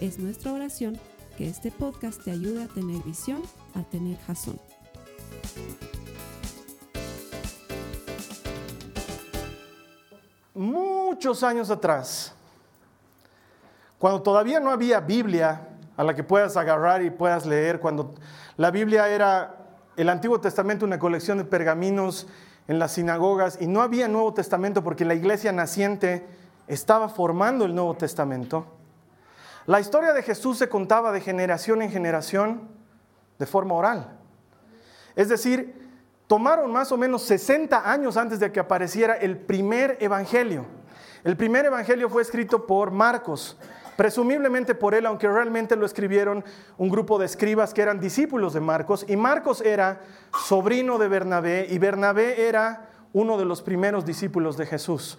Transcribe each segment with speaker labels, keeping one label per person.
Speaker 1: Es nuestra oración que este podcast te ayude a tener visión, a tener jazón.
Speaker 2: Muchos años atrás, cuando todavía no había Biblia a la que puedas agarrar y puedas leer, cuando la Biblia era el Antiguo Testamento una colección de pergaminos en las sinagogas y no había Nuevo Testamento porque la iglesia naciente estaba formando el Nuevo Testamento. La historia de Jesús se contaba de generación en generación de forma oral. Es decir, tomaron más o menos 60 años antes de que apareciera el primer evangelio. El primer evangelio fue escrito por Marcos, presumiblemente por él, aunque realmente lo escribieron un grupo de escribas que eran discípulos de Marcos, y Marcos era sobrino de Bernabé, y Bernabé era uno de los primeros discípulos de Jesús,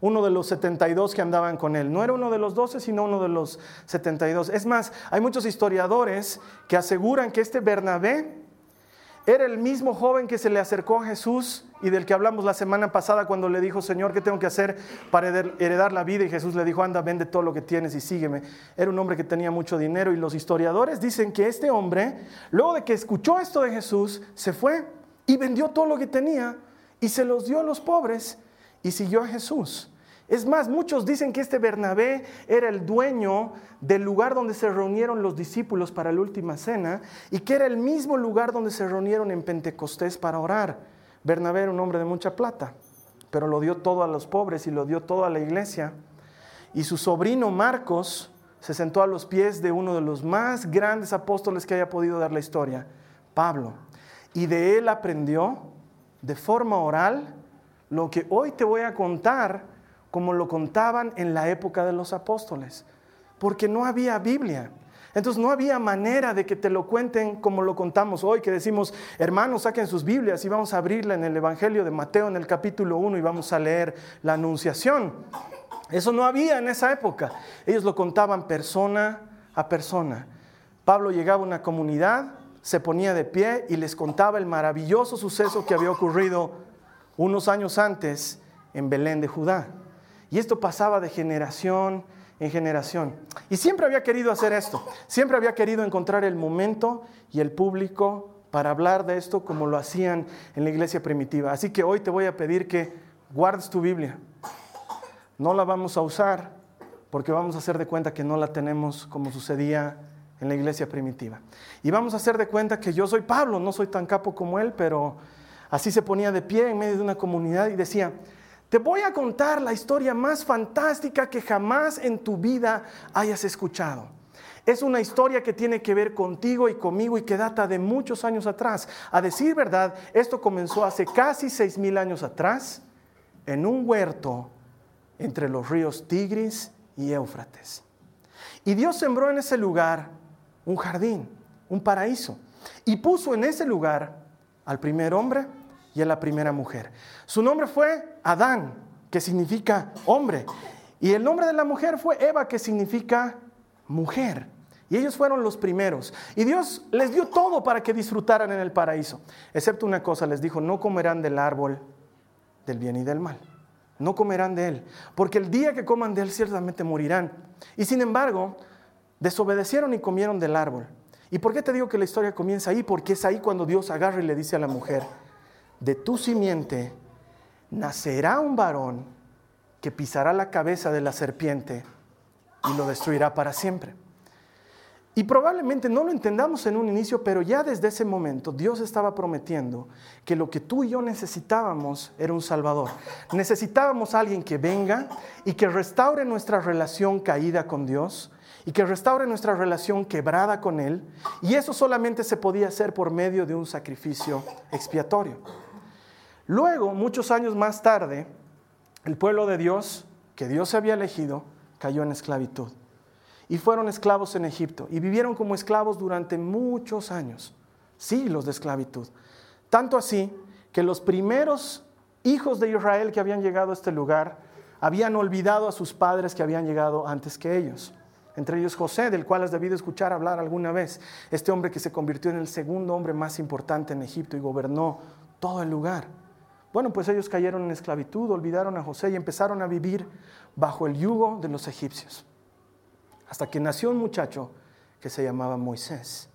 Speaker 2: uno de los 72 que andaban con él. No era uno de los 12, sino uno de los 72. Es más, hay muchos historiadores que aseguran que este Bernabé era el mismo joven que se le acercó a Jesús y del que hablamos la semana pasada cuando le dijo, Señor, ¿qué tengo que hacer para heredar la vida? Y Jesús le dijo, anda, vende todo lo que tienes y sígueme. Era un hombre que tenía mucho dinero y los historiadores dicen que este hombre, luego de que escuchó esto de Jesús, se fue y vendió todo lo que tenía y se los dio a los pobres y siguió a Jesús. Es más, muchos dicen que este Bernabé era el dueño del lugar donde se reunieron los discípulos para la última cena y que era el mismo lugar donde se reunieron en Pentecostés para orar. Bernabé era un hombre de mucha plata, pero lo dio todo a los pobres y lo dio todo a la iglesia. Y su sobrino Marcos se sentó a los pies de uno de los más grandes apóstoles que haya podido dar la historia, Pablo. Y de él aprendió de forma oral lo que hoy te voy a contar como lo contaban en la época de los apóstoles, porque no había Biblia. Entonces no había manera de que te lo cuenten como lo contamos hoy, que decimos, hermanos, saquen sus Biblias y vamos a abrirla en el Evangelio de Mateo en el capítulo 1 y vamos a leer la Anunciación. Eso no había en esa época. Ellos lo contaban persona a persona. Pablo llegaba a una comunidad, se ponía de pie y les contaba el maravilloso suceso que había ocurrido unos años antes en Belén de Judá. Y esto pasaba de generación en generación. Y siempre había querido hacer esto. Siempre había querido encontrar el momento y el público para hablar de esto como lo hacían en la iglesia primitiva. Así que hoy te voy a pedir que guardes tu Biblia. No la vamos a usar porque vamos a hacer de cuenta que no la tenemos como sucedía en la iglesia primitiva. Y vamos a hacer de cuenta que yo soy Pablo, no soy tan capo como él, pero así se ponía de pie en medio de una comunidad y decía, te voy a contar la historia más fantástica que jamás en tu vida hayas escuchado. Es una historia que tiene que ver contigo y conmigo y que data de muchos años atrás. A decir verdad, esto comenzó hace casi seis mil años atrás en un huerto entre los ríos Tigris y Éufrates. Y Dios sembró en ese lugar un jardín, un paraíso, y puso en ese lugar al primer hombre y a la primera mujer. Su nombre fue Adán, que significa hombre. Y el nombre de la mujer fue Eva, que significa mujer. Y ellos fueron los primeros. Y Dios les dio todo para que disfrutaran en el paraíso. Excepto una cosa, les dijo, no comerán del árbol del bien y del mal. No comerán de él. Porque el día que coman de él ciertamente morirán. Y sin embargo, desobedecieron y comieron del árbol. ¿Y por qué te digo que la historia comienza ahí? Porque es ahí cuando Dios agarra y le dice a la mujer, de tu simiente nacerá un varón que pisará la cabeza de la serpiente y lo destruirá para siempre. Y probablemente no lo entendamos en un inicio, pero ya desde ese momento Dios estaba prometiendo que lo que tú y yo necesitábamos era un Salvador. Necesitábamos alguien que venga y que restaure nuestra relación caída con Dios y que restaure nuestra relación quebrada con Él. Y eso solamente se podía hacer por medio de un sacrificio expiatorio. Luego, muchos años más tarde, el pueblo de Dios, que Dios había elegido, cayó en esclavitud. y fueron esclavos en Egipto y vivieron como esclavos durante muchos años, siglos de esclavitud. Tanto así que los primeros hijos de Israel que habían llegado a este lugar habían olvidado a sus padres que habían llegado antes que ellos. Entre ellos José, del cual has debido escuchar hablar alguna vez, este hombre que se convirtió en el segundo hombre más importante en Egipto y gobernó todo el lugar. Bueno, pues ellos cayeron en esclavitud, olvidaron a José y empezaron a vivir bajo el yugo de los egipcios. Hasta que nació un muchacho que se llamaba Moisés.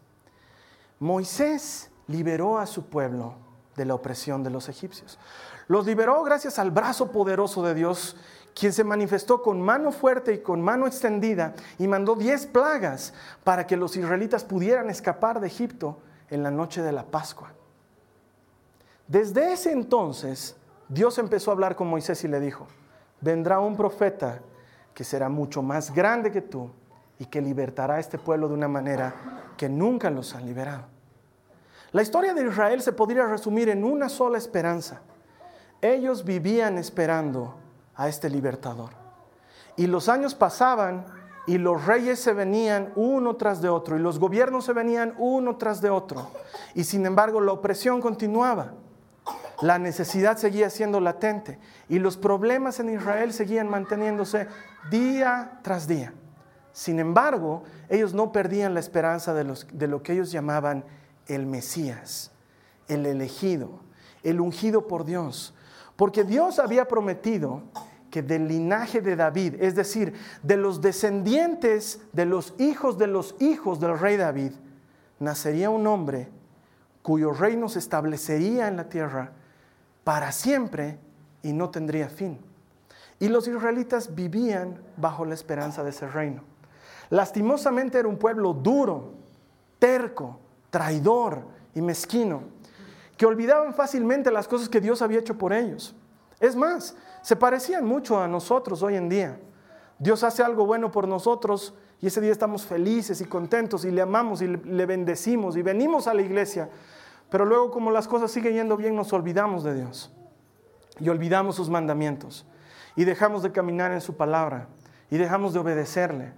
Speaker 2: Moisés liberó a su pueblo de la opresión de los egipcios. Los liberó gracias al brazo poderoso de Dios, quien se manifestó con mano fuerte y con mano extendida y mandó diez plagas para que los israelitas pudieran escapar de Egipto en la noche de la Pascua. Desde ese entonces, Dios empezó a hablar con Moisés y le dijo, vendrá un profeta que será mucho más grande que tú y que libertará a este pueblo de una manera que nunca los han liberado. La historia de Israel se podría resumir en una sola esperanza. Ellos vivían esperando a este libertador. Y los años pasaban y los reyes se venían uno tras de otro y los gobiernos se venían uno tras de otro. Y sin embargo la opresión continuaba. La necesidad seguía siendo latente y los problemas en Israel seguían manteniéndose día tras día. Sin embargo, ellos no perdían la esperanza de, de lo que ellos llamaban el Mesías, el elegido, el ungido por Dios. Porque Dios había prometido que del linaje de David, es decir, de los descendientes de los hijos de los hijos del rey David, nacería un hombre cuyo reino se establecería en la tierra para siempre y no tendría fin. Y los israelitas vivían bajo la esperanza de ese reino. Lastimosamente era un pueblo duro, terco, traidor y mezquino, que olvidaban fácilmente las cosas que Dios había hecho por ellos. Es más, se parecían mucho a nosotros hoy en día. Dios hace algo bueno por nosotros y ese día estamos felices y contentos y le amamos y le bendecimos y venimos a la iglesia pero luego como las cosas siguen yendo bien, nos olvidamos de Dios y olvidamos sus mandamientos y dejamos de caminar en su palabra y dejamos de obedecerle.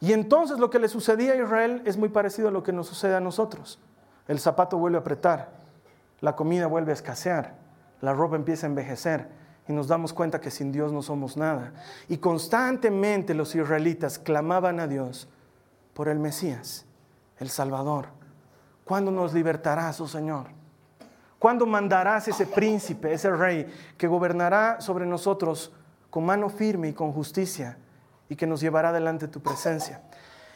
Speaker 2: Y entonces lo que le sucedía a Israel es muy parecido a lo que nos sucede a nosotros. El zapato vuelve a apretar, la comida vuelve a escasear, la ropa empieza a envejecer y nos damos cuenta que sin Dios no somos nada. Y constantemente los israelitas clamaban a Dios por el Mesías, el Salvador. ¿Cuándo nos libertarás, oh Señor? ¿Cuándo mandarás ese príncipe, ese rey, que gobernará sobre nosotros con mano firme y con justicia y que nos llevará delante de tu presencia?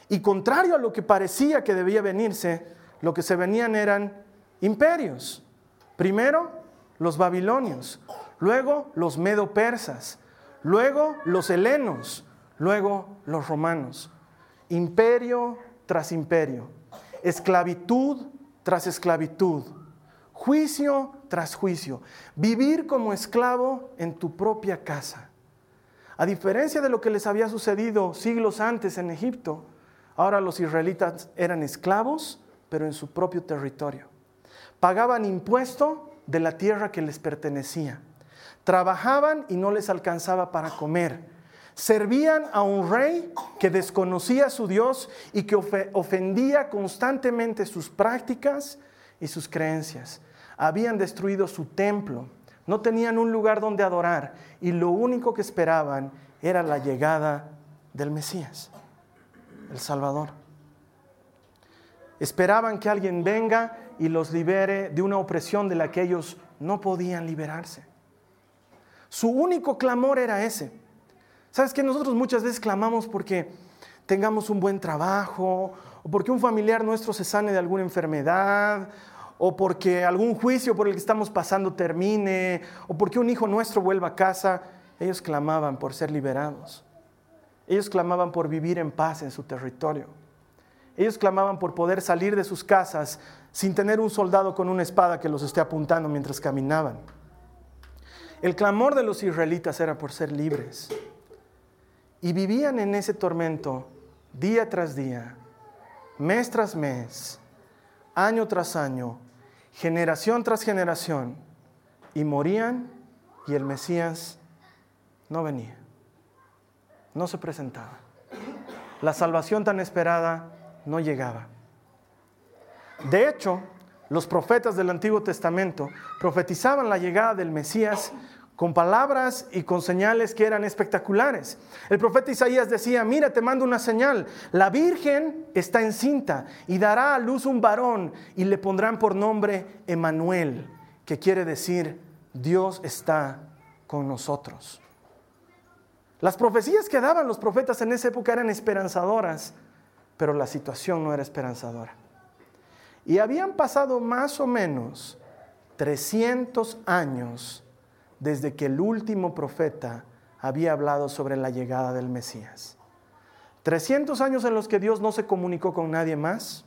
Speaker 2: Y contrario a lo que parecía que debía venirse, lo que se venían eran imperios. Primero, los babilonios, luego los medo-persas, luego los helenos, luego los romanos. Imperio tras imperio esclavitud tras esclavitud, juicio tras juicio, vivir como esclavo en tu propia casa. A diferencia de lo que les había sucedido siglos antes en Egipto, ahora los israelitas eran esclavos, pero en su propio territorio. Pagaban impuesto de la tierra que les pertenecía. Trabajaban y no les alcanzaba para comer Servían a un rey que desconocía a su Dios y que ofendía constantemente sus prácticas y sus creencias. Habían destruido su templo, no tenían un lugar donde adorar y lo único que esperaban era la llegada del Mesías, el Salvador. Esperaban que alguien venga y los libere de una opresión de la que ellos no podían liberarse. Su único clamor era ese ¿Sabes que nosotros muchas veces clamamos porque tengamos un buen trabajo, o porque un familiar nuestro se sane de alguna enfermedad, o porque algún juicio por el que estamos pasando termine, o porque un hijo nuestro vuelva a casa? Ellos clamaban por ser liberados. Ellos clamaban por vivir en paz en su territorio. Ellos clamaban por poder salir de sus casas sin tener un soldado con una espada que los esté apuntando mientras caminaban. El clamor de los israelitas era por ser libres. Y vivían en ese tormento día tras día, mes tras mes, año tras año, generación tras generación, y morían y el Mesías no venía, no se presentaba. la salvación tan esperada no llegaba. De hecho, los profetas del Antiguo Testamento profetizaban la llegada del Mesías con palabras y con señales que eran espectaculares. El profeta Isaías decía, mira, te mando una señal, la Virgen está encinta y dará a luz un varón y le pondrán por nombre Emanuel, que quiere decir, Dios está con nosotros. Las profecías que daban los profetas en esa época eran esperanzadoras, pero la situación no era esperanzadora. Y habían pasado más o menos 300 años desde que el último profeta había hablado sobre la llegada del Mesías. 300 años en los que Dios no se comunicó con nadie más,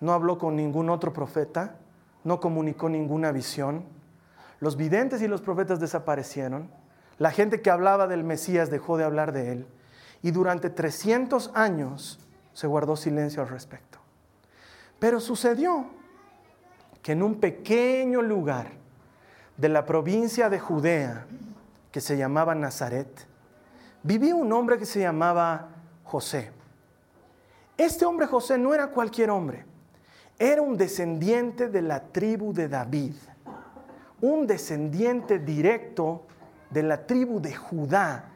Speaker 2: no habló con ningún otro profeta, no comunicó ninguna visión. Los videntes y los profetas desaparecieron. La gente que hablaba del Mesías dejó de hablar de él. Y durante 300 años se guardó silencio al respecto. Pero sucedió que en un pequeño lugar, de la provincia de Judea, que se llamaba Nazaret, vivía un hombre que se llamaba José. Este hombre José no era cualquier hombre, era un descendiente de la tribu de David, un descendiente directo de la tribu de Judá,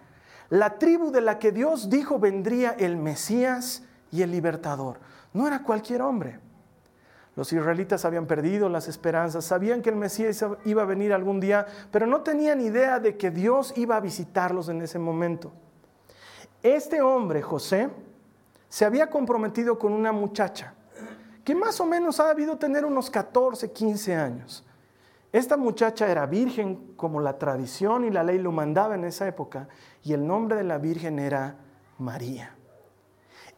Speaker 2: la tribu de la que Dios dijo vendría el Mesías y el libertador. No era cualquier hombre. Los israelitas habían perdido las esperanzas, sabían que el Mesías iba a venir algún día, pero no tenían idea de que Dios iba a visitarlos en ese momento. Este hombre, José, se había comprometido con una muchacha que más o menos ha debido tener unos 14, 15 años. Esta muchacha era virgen como la tradición y la ley lo mandaba en esa época y el nombre de la virgen era María.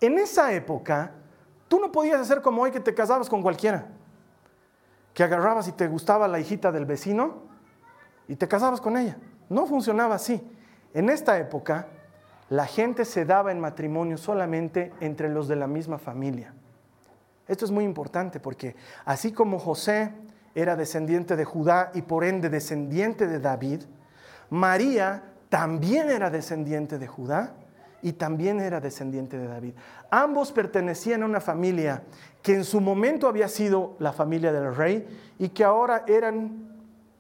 Speaker 2: En esa época Tú no podías hacer como hoy que te casabas con cualquiera, que agarrabas y te gustaba la hijita del vecino y te casabas con ella. No funcionaba así. En esta época, la gente se daba en matrimonio solamente entre los de la misma familia. Esto es muy importante porque así como José era descendiente de Judá y por ende descendiente de David, María también era descendiente de Judá y también era descendiente de David. Ambos pertenecían a una familia que en su momento había sido la familia del rey y que ahora eran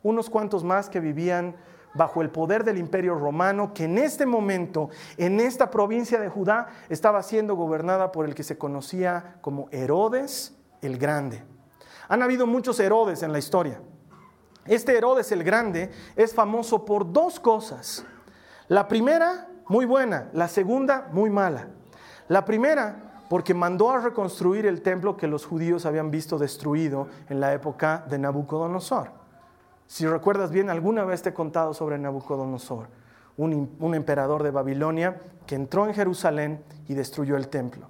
Speaker 2: unos cuantos más que vivían bajo el poder del imperio romano, que en este momento, en esta provincia de Judá, estaba siendo gobernada por el que se conocía como Herodes el Grande. Han habido muchos Herodes en la historia. Este Herodes el Grande es famoso por dos cosas. La primera muy buena, la segunda muy mala. La primera, porque mandó a reconstruir el templo que los judíos habían visto destruido en la época de Nabucodonosor. Si recuerdas bien, alguna vez te he contado sobre Nabucodonosor, un, un emperador de Babilonia que entró en Jerusalén y destruyó el templo.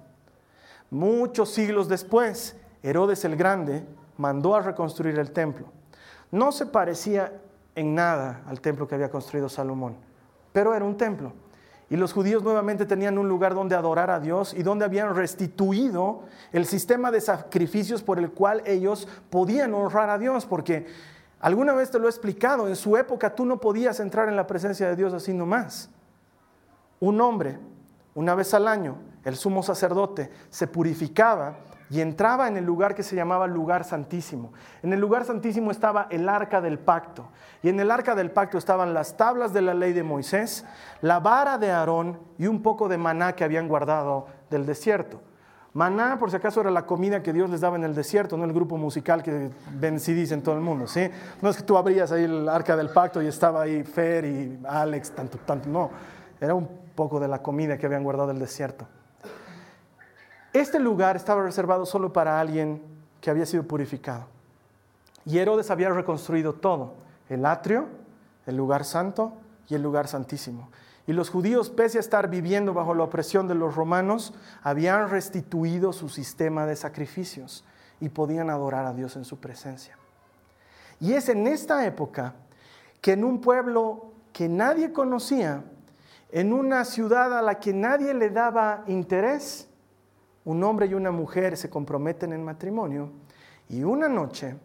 Speaker 2: Muchos siglos después, Herodes el Grande mandó a reconstruir el templo. No se parecía en nada al templo que había construido Salomón, pero era un templo. Y los judíos nuevamente tenían un lugar donde adorar a Dios y donde habían restituido el sistema de sacrificios por el cual ellos podían honrar a Dios. Porque alguna vez te lo he explicado, en su época tú no podías entrar en la presencia de Dios así nomás. Un hombre, una vez al año, el sumo sacerdote, se purificaba y entraba en el lugar que se llamaba lugar santísimo. En el lugar santísimo estaba el arca del pacto. Y en el arca del pacto estaban las tablas de la ley de Moisés, la vara de Aarón y un poco de maná que habían guardado del desierto. Maná, por si acaso, era la comida que Dios les daba en el desierto, no el grupo musical que ven CDs en todo el mundo. ¿sí? No es que tú abrías ahí el arca del pacto y estaba ahí Fer y Alex, tanto, tanto, no. Era un poco de la comida que habían guardado del desierto. Este lugar estaba reservado solo para alguien que había sido purificado. Y Herodes había reconstruido todo, el atrio, el lugar santo y el lugar santísimo. Y los judíos, pese a estar viviendo bajo la opresión de los romanos, habían restituido su sistema de sacrificios y podían adorar a Dios en su presencia. Y es en esta época que en un pueblo que nadie conocía, en una ciudad a la que nadie le daba interés, un hombre y una mujer se comprometen en matrimonio y una noche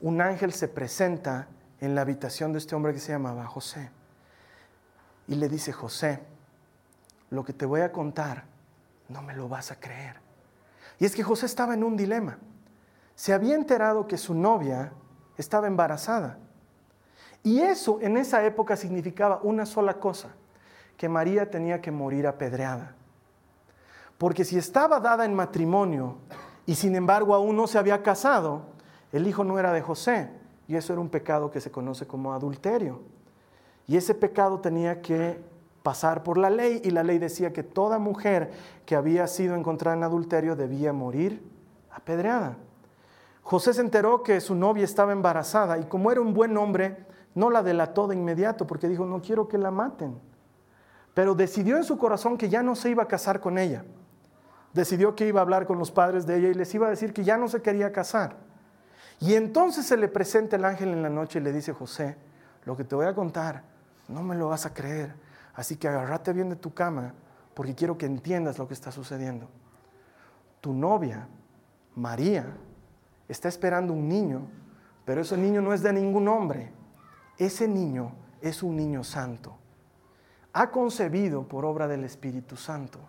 Speaker 2: un ángel se presenta en la habitación de este hombre que se llamaba José y le dice, José, lo que te voy a contar no me lo vas a creer. Y es que José estaba en un dilema. Se había enterado que su novia estaba embarazada. Y eso en esa época significaba una sola cosa, que María tenía que morir apedreada. Porque si estaba dada en matrimonio y sin embargo aún no se había casado, el hijo no era de José. Y eso era un pecado que se conoce como adulterio. Y ese pecado tenía que pasar por la ley y la ley decía que toda mujer que había sido encontrada en adulterio debía morir apedreada. José se enteró que su novia estaba embarazada y como era un buen hombre, no la delató de inmediato porque dijo, no quiero que la maten. Pero decidió en su corazón que ya no se iba a casar con ella. Decidió que iba a hablar con los padres de ella y les iba a decir que ya no se quería casar. Y entonces se le presenta el ángel en la noche y le dice, José, lo que te voy a contar, no me lo vas a creer. Así que agárrate bien de tu cama porque quiero que entiendas lo que está sucediendo. Tu novia, María, está esperando un niño, pero ese niño no es de ningún hombre. Ese niño es un niño santo. Ha concebido por obra del Espíritu Santo.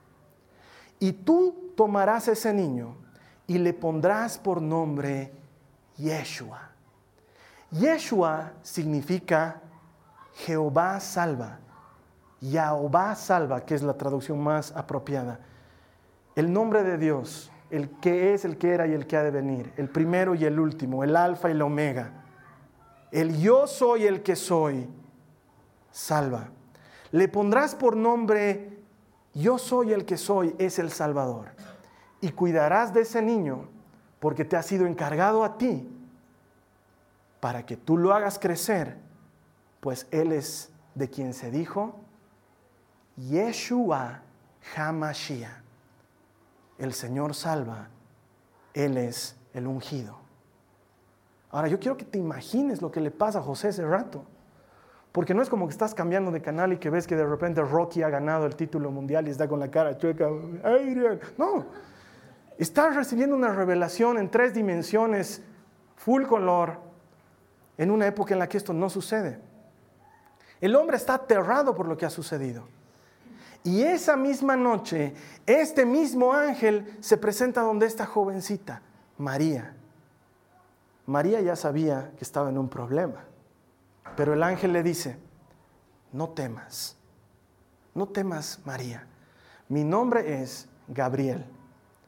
Speaker 2: Y tú tomarás ese niño y le pondrás por nombre Yeshua. Yeshua significa Jehová salva. Yahobá salva, que es la traducción más apropiada. El nombre de Dios, el que es, el que era y el que ha de venir, el primero y el último, el alfa y el omega. El yo soy el que soy, salva. Le pondrás por nombre, yo soy el que soy, es el Salvador. Y cuidarás de ese niño porque te ha sido encargado a ti para que tú lo hagas crecer, pues Él es de quien se dijo, Yeshua HaMashiach. El Señor salva, Él es el ungido. Ahora yo quiero que te imagines lo que le pasa a José ese rato. Porque no es como que estás cambiando de canal y que ves que de repente Rocky ha ganado el título mundial y está con la cara chueca. No, estás recibiendo una revelación en tres dimensiones, full color, en una época en la que esto no sucede. El hombre está aterrado por lo que ha sucedido. Y esa misma noche, este mismo ángel se presenta donde esta jovencita, María. María ya sabía que estaba en un problema, pero el ángel le dice, no temas, no temas María, mi nombre es Gabriel,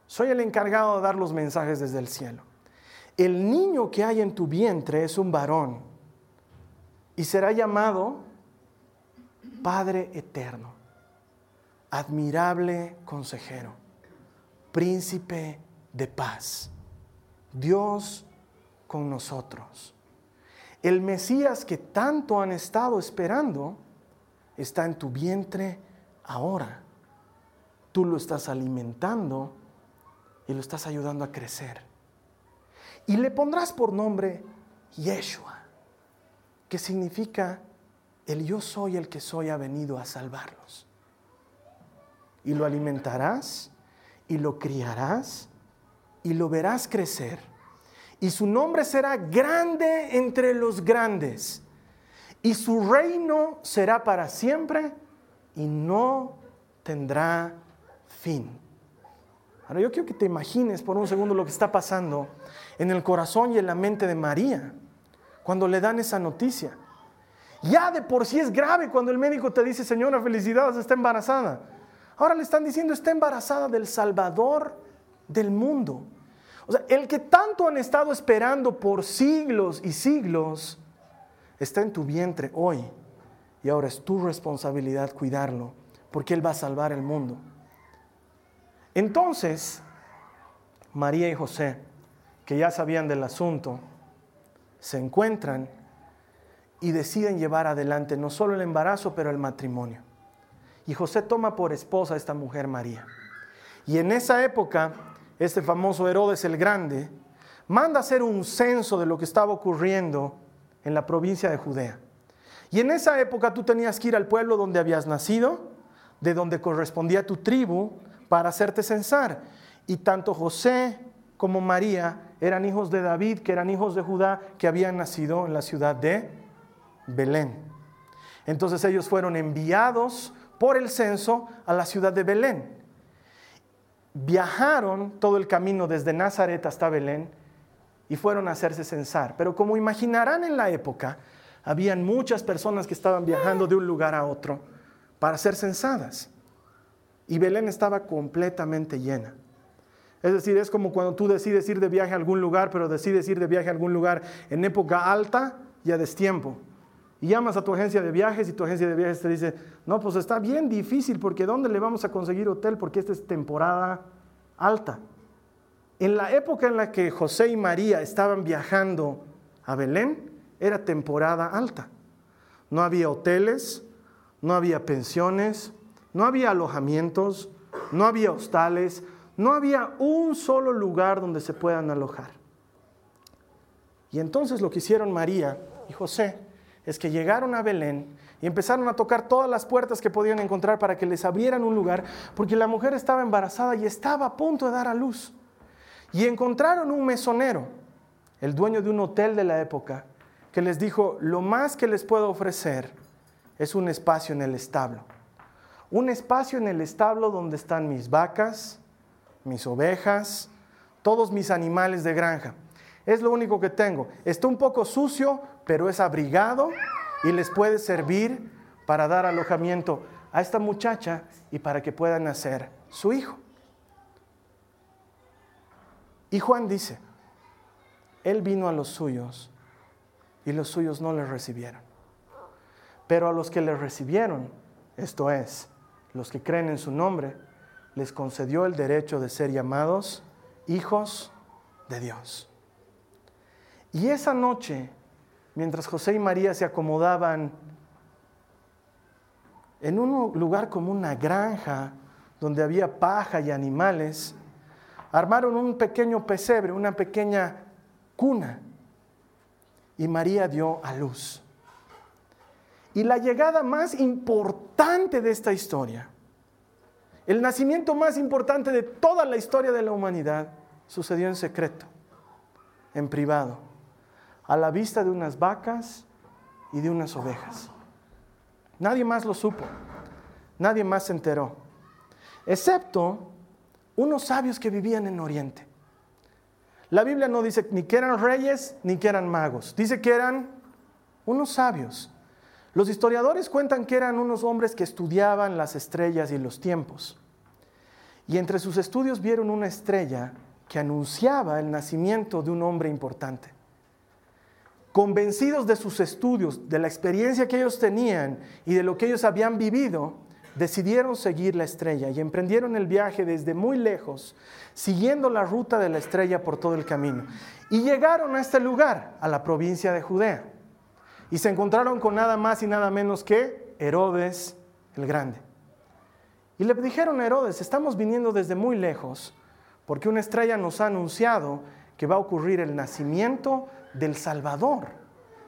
Speaker 2: soy el encargado de dar los mensajes desde el cielo. El niño que hay en tu vientre es un varón y será llamado Padre Eterno admirable consejero, príncipe de paz, Dios con nosotros. El Mesías que tanto han estado esperando está en tu vientre ahora. Tú lo estás alimentando y lo estás ayudando a crecer. Y le pondrás por nombre Yeshua, que significa el yo soy el que soy ha venido a salvarlos y lo alimentarás y lo criarás y lo verás crecer. Y su nombre será grande entre los grandes. Y su reino será para siempre y no tendrá fin. Ahora yo quiero que te imagines por un segundo lo que está pasando en el corazón y en la mente de María cuando le dan esa noticia. Ya de por sí es grave cuando el médico te dice, señora, felicidades, está embarazada. Ahora le están diciendo, está embarazada del Salvador del mundo. O sea, el que tanto han estado esperando por siglos y siglos, está en tu vientre hoy. Y ahora es tu responsabilidad cuidarlo, porque Él va a salvar el mundo. Entonces, María y José, que ya sabían del asunto, se encuentran y deciden llevar adelante no solo el embarazo, pero el matrimonio. Y José toma por esposa a esta mujer María. Y en esa época, este famoso Herodes el Grande manda hacer un censo de lo que estaba ocurriendo en la provincia de Judea. Y en esa época tú tenías que ir al pueblo donde habías nacido, de donde correspondía tu tribu, para hacerte censar. Y tanto José como María eran hijos de David, que eran hijos de Judá, que habían nacido en la ciudad de Belén. Entonces ellos fueron enviados por el censo a la ciudad de Belén. Viajaron todo el camino desde Nazaret hasta Belén y fueron a hacerse censar. Pero como imaginarán en la época, habían muchas personas que estaban viajando de un lugar a otro para ser censadas. Y Belén estaba completamente llena. Es decir, es como cuando tú decides ir de viaje a algún lugar, pero decides ir de viaje a algún lugar en época alta y a destiempo. Y llamas a tu agencia de viajes y tu agencia de viajes te dice, no, pues está bien difícil porque ¿dónde le vamos a conseguir hotel? Porque esta es temporada alta. En la época en la que José y María estaban viajando a Belén, era temporada alta. No había hoteles, no había pensiones, no había alojamientos, no había hostales, no había un solo lugar donde se puedan alojar. Y entonces lo que hicieron María y José es que llegaron a Belén y empezaron a tocar todas las puertas que podían encontrar para que les abrieran un lugar, porque la mujer estaba embarazada y estaba a punto de dar a luz. Y encontraron un mesonero, el dueño de un hotel de la época, que les dijo, lo más que les puedo ofrecer es un espacio en el establo. Un espacio en el establo donde están mis vacas, mis ovejas, todos mis animales de granja. Es lo único que tengo. Está un poco sucio, pero es abrigado y les puede servir para dar alojamiento a esta muchacha y para que puedan nacer su hijo. Y Juan dice, él vino a los suyos y los suyos no le recibieron. Pero a los que le recibieron, esto es, los que creen en su nombre, les concedió el derecho de ser llamados hijos de Dios. Y esa noche mientras José y María se acomodaban en un lugar como una granja donde había paja y animales, armaron un pequeño pesebre, una pequeña cuna, y María dio a luz. Y la llegada más importante de esta historia, el nacimiento más importante de toda la historia de la humanidad, sucedió en secreto, en privado a la vista de unas vacas y de unas ovejas. Nadie más lo supo, nadie más se enteró, excepto unos sabios que vivían en Oriente. La Biblia no dice ni que eran reyes ni que eran magos, dice que eran unos sabios. Los historiadores cuentan que eran unos hombres que estudiaban las estrellas y los tiempos. Y entre sus estudios vieron una estrella que anunciaba el nacimiento de un hombre importante convencidos de sus estudios, de la experiencia que ellos tenían y de lo que ellos habían vivido, decidieron seguir la estrella y emprendieron el viaje desde muy lejos, siguiendo la ruta de la estrella por todo el camino. Y llegaron a este lugar, a la provincia de Judea, y se encontraron con nada más y nada menos que Herodes el Grande. Y le dijeron a Herodes, estamos viniendo desde muy lejos, porque una estrella nos ha anunciado que va a ocurrir el nacimiento del Salvador,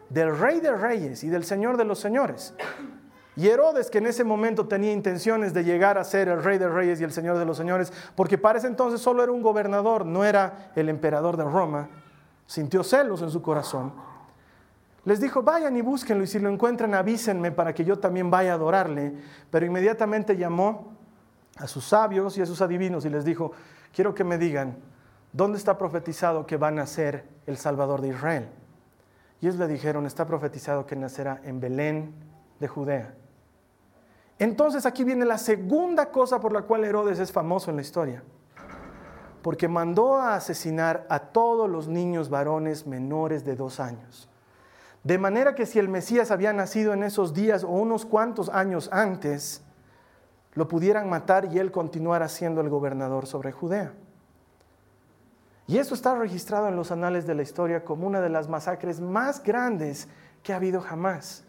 Speaker 2: del Rey de Reyes y del Señor de los Señores. Y Herodes, que en ese momento tenía intenciones de llegar a ser el Rey de Reyes y el Señor de los Señores, porque para ese entonces solo era un gobernador, no era el emperador de Roma, sintió celos en su corazón. Les dijo, vayan y búsquenlo y si lo encuentran avísenme para que yo también vaya a adorarle. Pero inmediatamente llamó a sus sabios y a sus adivinos y les dijo, quiero que me digan, ¿dónde está profetizado que va a nacer el Salvador de Israel? Y ellos le dijeron, está profetizado que nacerá en Belén de Judea. Entonces aquí viene la segunda cosa por la cual Herodes es famoso en la historia. Porque mandó a asesinar a todos los niños varones menores de dos años. De manera que si el Mesías había nacido en esos días o unos cuantos años antes, lo pudieran matar y él continuara siendo el gobernador sobre Judea. Y eso está registrado en los anales de la historia como una de las masacres más grandes que ha habido jamás.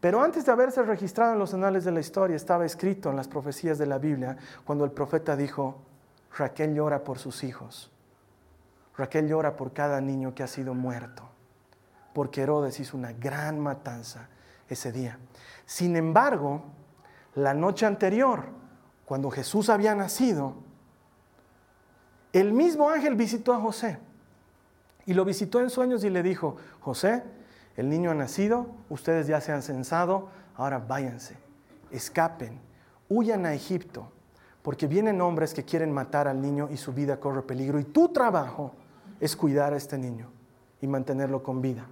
Speaker 2: Pero antes de haberse registrado en los anales de la historia, estaba escrito en las profecías de la Biblia cuando el profeta dijo, Raquel llora por sus hijos. Raquel llora por cada niño que ha sido muerto, porque Herodes hizo una gran matanza ese día. Sin embargo, la noche anterior, cuando Jesús había nacido, el mismo ángel visitó a José y lo visitó en sueños y le dijo, José, el niño ha nacido, ustedes ya se han censado, ahora váyanse, escapen, huyan a Egipto, porque vienen hombres que quieren matar al niño y su vida corre peligro. Y tu trabajo es cuidar a este niño y mantenerlo con vida.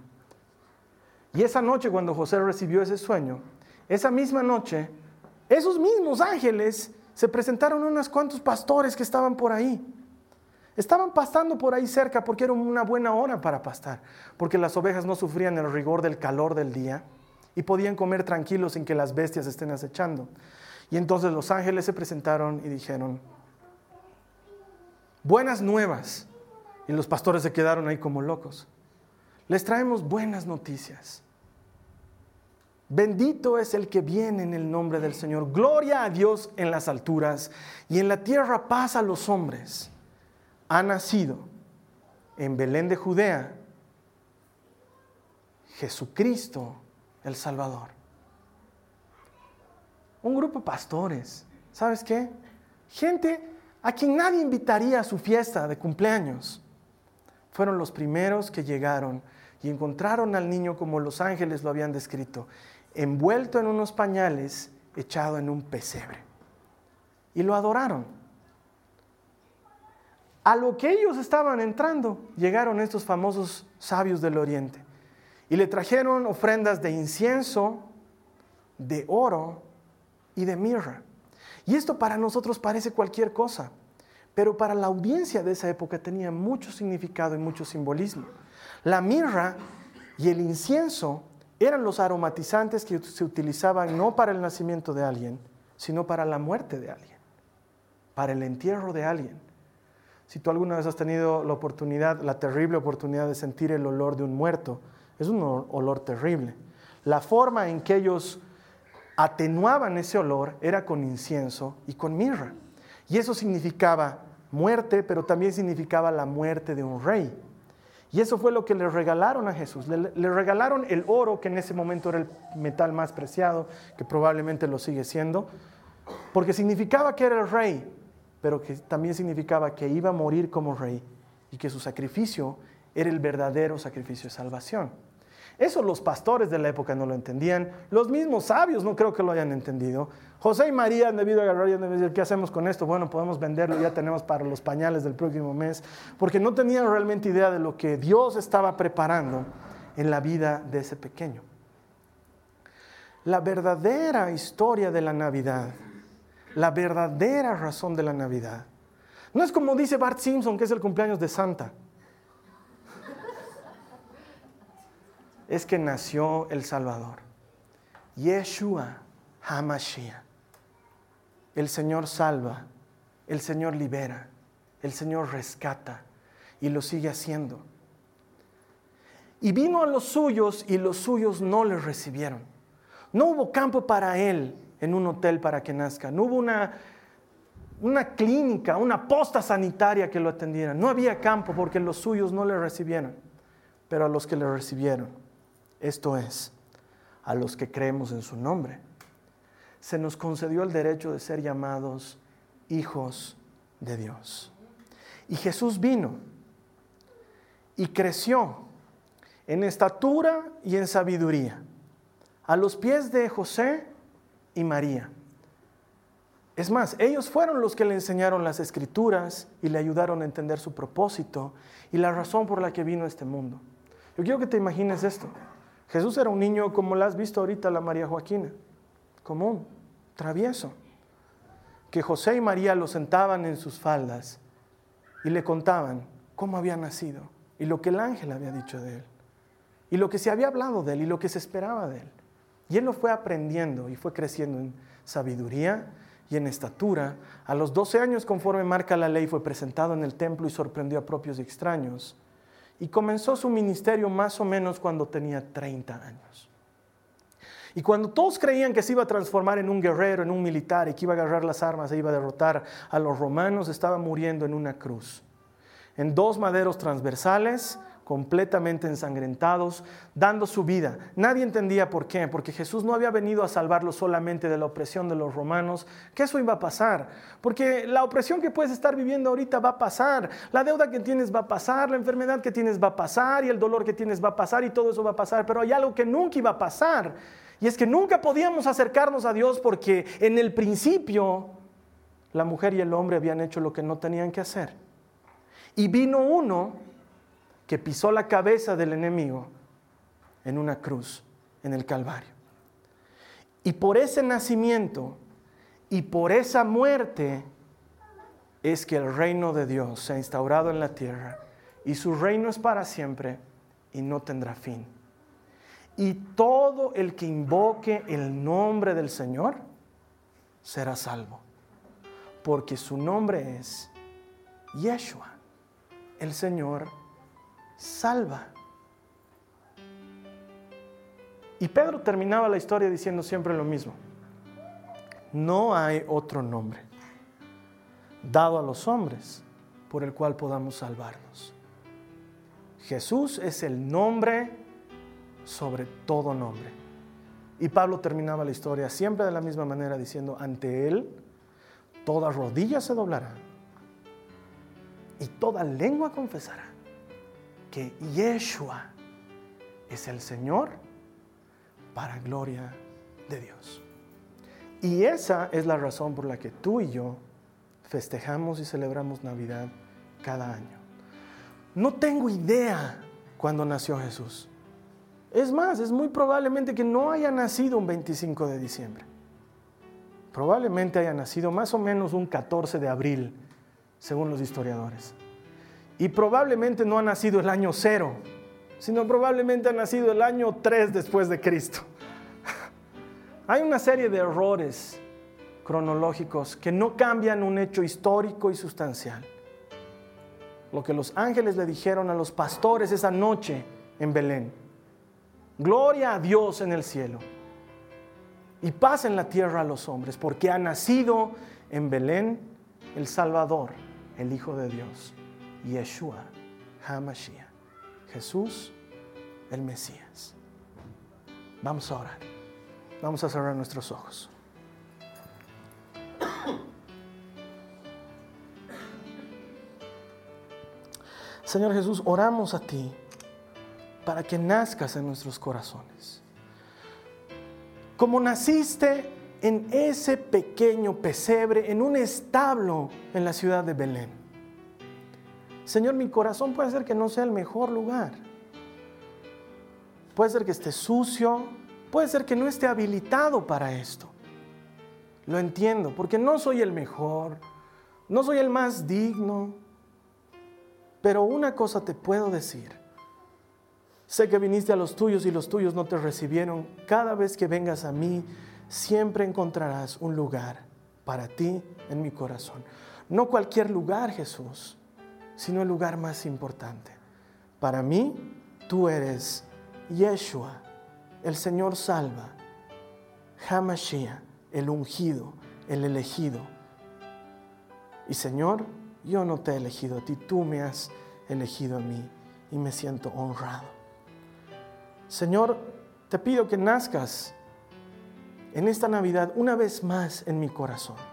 Speaker 2: Y esa noche cuando José recibió ese sueño, esa misma noche, esos mismos ángeles se presentaron unos cuantos pastores que estaban por ahí. Estaban pastando por ahí cerca porque era una buena hora para pastar, porque las ovejas no sufrían el rigor del calor del día y podían comer tranquilos sin que las bestias estén acechando. Y entonces los ángeles se presentaron y dijeron, buenas nuevas. Y los pastores se quedaron ahí como locos. Les traemos buenas noticias. Bendito es el que viene en el nombre del Señor. Gloria a Dios en las alturas y en la tierra paz a los hombres. Ha nacido en Belén de Judea Jesucristo el Salvador un grupo de pastores, ¿sabes qué? Gente a quien nadie invitaría a su fiesta de cumpleaños. Fueron los primeros que llegaron y encontraron al niño como los ángeles lo habían descrito, envuelto en unos pañales, echado en un pesebre. Y lo adoraron. A lo que ellos estaban entrando, llegaron estos famosos sabios del oriente y le trajeron ofrendas de incienso, de oro y de mirra. Y esto para nosotros parece cualquier cosa, pero para la audiencia de esa época tenía mucho significado y mucho simbolismo. La mirra y el incienso eran los aromatizantes que se utilizaban no para el nacimiento de alguien, sino para la muerte de alguien, para el entierro de alguien. Si tú alguna vez has tenido la oportunidad, la terrible oportunidad de sentir el olor de un muerto, es un olor terrible. La forma en que ellos atenuaban ese olor era con incienso y con mirra. Y eso significaba muerte, pero también significaba la muerte de un rey. Y eso fue lo que le regalaron a Jesús. Le, regalaron el oro, que en ese momento era el metal más preciado, que probablemente lo sigue siendo, porque significaba que era el rey, pero que también significaba que iba a morir como rey y que su sacrificio era el verdadero sacrificio de salvación. Eso los pastores de la época no lo entendían. Los mismos sabios no creo que lo hayan entendido. José y María han debido agarrar y han debido decir, ¿qué hacemos con esto? Bueno, podemos venderlo, ya tenemos para los pañales del próximo mes. Porque no tenían realmente idea de lo que Dios estaba preparando en la vida de ese pequeño. La verdadera historia de la Navidad, la verdadera razón de la Navidad, no es como dice Bart Simpson, que es el cumpleaños de Santa. es que nació el Salvador. Yeshua HaMashiach. El Señor salva, el Señor libera, el Señor rescata y lo sigue haciendo. Y vino a los suyos y los suyos no le recibieron. No hubo campo para él en un hotel para que nazca. No hubo una, una clínica, una posta sanitaria que lo atendiera. No había campo porque los suyos no le recibieron. Pero a los que le recibieron, esto es, a los que creemos en su nombre. Se nos concedió el derecho de ser llamados hijos de Dios. Y Jesús vino y creció en estatura y en sabiduría, a los pies de José y María. Es más, ellos fueron los que le enseñaron las escrituras y le ayudaron a entender su propósito y la razón por la que vino a este mundo. Yo quiero que te imagines esto. Jesús era un niño como la has visto ahorita la María Joaquina, común, travieso, que José y María lo sentaban en sus faldas y le contaban cómo había nacido y lo que el ángel había dicho de él y lo que se había hablado de él y lo que se esperaba de él. Y él lo fue aprendiendo y fue creciendo en sabiduría y en estatura. A los 12 años, conforme marca la ley, fue presentado en el templo y sorprendió a propios y extraños y comenzó su ministerio más o menos cuando tenía 30 años. Y cuando todos creían que se iba a transformar en un guerrero, en un militar, y que iba a agarrar las armas e iba a derrotar a los romanos, estaba muriendo en una cruz, en dos maderos transversales, completamente ensangrentados, dando su vida. Nadie entendía por qué, porque Jesús no había venido a salvarlo solamente de la opresión de los romanos, que eso iba a pasar, porque la opresión que puedes estar viviendo ahorita va a pasar, la deuda que tienes va a pasar, la enfermedad que tienes va a pasar y el dolor que tienes va a pasar y todo eso va a pasar, pero hay algo que nunca iba a pasar, y es que nunca podíamos acercarnos a Dios porque en el principio la mujer y el hombre habían hecho lo que no tenían que hacer. Y vino uno que pisó la cabeza del enemigo en una cruz, en el Calvario. Y por ese nacimiento y por esa muerte es que el reino de Dios se ha instaurado en la tierra y su reino es para siempre y no tendrá fin. Y todo el que invoque el nombre del Señor será salvo, porque su nombre es Yeshua, el Señor salva. Y Pedro terminaba la historia diciendo siempre lo mismo. No hay otro nombre dado a los hombres por el cual podamos salvarnos. Jesús es el nombre sobre todo nombre. Y Pablo terminaba la historia siempre de la misma manera diciendo, ante Él toda rodilla se doblará y toda lengua confesará que Yeshua es el Señor para gloria de Dios. Y esa es la razón por la que tú y yo festejamos y celebramos Navidad cada año. No tengo idea cuándo nació Jesús. Es más, es muy probablemente que no haya nacido un 25 de diciembre. Probablemente haya nacido más o menos un 14 de abril, según los historiadores. Y probablemente no ha nacido el año cero, sino probablemente ha nacido el año 3 después de Cristo. Hay una serie de errores cronológicos que no cambian un hecho histórico y sustancial. Lo que los ángeles le dijeron a los pastores esa noche en Belén. Gloria a Dios en el cielo y paz en la tierra a los hombres, porque ha nacido en Belén el Salvador, el Hijo de Dios, Yeshua HaMashiach. Jesús el Mesías. Vamos a orar. Vamos a cerrar nuestros ojos. Señor Jesús, oramos a ti para que nazcas en nuestros corazones. Como naciste en ese pequeño pesebre, en un establo en la ciudad de Belén. Señor, mi corazón puede ser que no sea el mejor lugar. Puede ser que esté sucio, puede ser que no esté habilitado para esto. Lo entiendo, porque no soy el mejor, no soy el más digno. Pero una cosa te puedo decir. Sé que viniste a los tuyos y los tuyos no te recibieron. Cada vez que vengas a mí, siempre encontrarás un lugar para ti en mi corazón. No cualquier lugar, Jesús, sino el lugar más importante. Para mí, tú eres Yeshua, el Señor salva, Hamashiach, el ungido, el elegido. Y Señor, yo no te he elegido a ti, tú me has elegido a mí y me siento honrado. Señor, te pido que nazcas en esta Navidad una vez más en mi corazón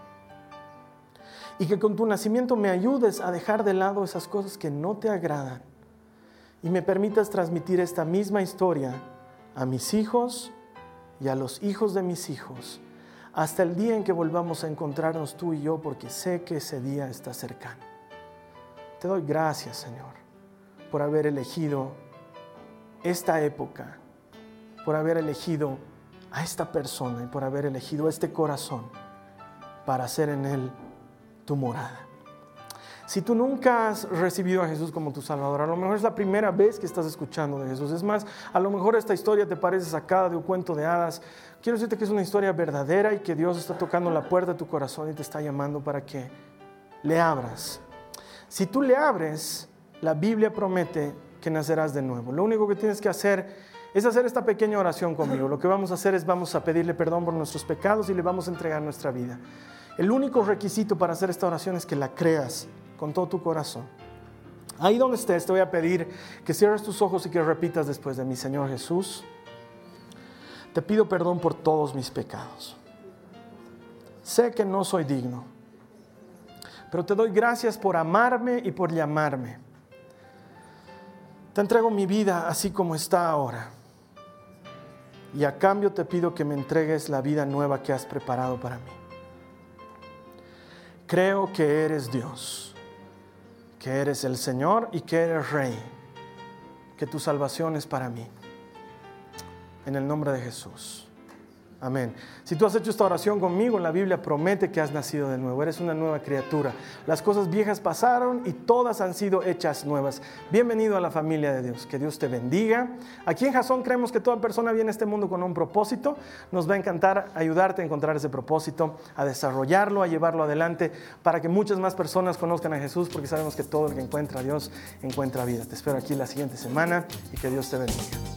Speaker 2: y que con tu nacimiento me ayudes a dejar de lado esas cosas que no te agradan y me permitas transmitir esta misma historia a mis hijos y a los hijos de mis hijos hasta el día en que volvamos a encontrarnos tú y yo porque sé que ese día está cercano. Te doy gracias, Señor, por haber elegido esta época, por haber elegido a esta persona y por haber elegido este corazón para hacer en él tu morada. Si tú nunca has recibido a Jesús como tu Salvador, a lo mejor es la primera vez que estás escuchando de Jesús. Es más, a lo mejor esta historia te parece sacada de un cuento de hadas. Quiero decirte que es una historia verdadera y que Dios está tocando la puerta de tu corazón y te está llamando para que le abras. Si tú le abres, la Biblia promete que nacerás de nuevo. Lo único que tienes que hacer es hacer esta pequeña oración conmigo. Lo que vamos a hacer es vamos a pedirle perdón por nuestros pecados y le vamos a entregar nuestra vida. El único requisito para hacer esta oración es que la creas con todo tu corazón. Ahí donde estés, te voy a pedir que cierres tus ojos y que repitas después de mi Señor Jesús. Te pido perdón por todos mis pecados. Sé que no soy digno, pero te doy gracias por amarme y por llamarme. Te entrego mi vida así como está ahora. Y a cambio te pido que me entregues la vida nueva que has preparado para mí Creo que eres Dios, que eres el Señor y que eres Rey, que tu salvación es para mí. En el nombre de Jesús. Amén. Si tú has hecho esta oración conmigo, la Biblia promete que has nacido de nuevo, eres una nueva criatura. Las cosas viejas pasaron y todas han sido hechas nuevas. Bienvenido a la familia de Dios, que Dios te bendiga. Aquí en Jasón creemos que toda persona viene a este mundo con un propósito. Nos va a encantar ayudarte a encontrar ese propósito, a desarrollarlo, a llevarlo adelante, para que muchas más personas conozcan a Jesús, porque sabemos que todo el que encuentra a Dios encuentra vida. Te espero aquí la siguiente semana y que Dios te bendiga.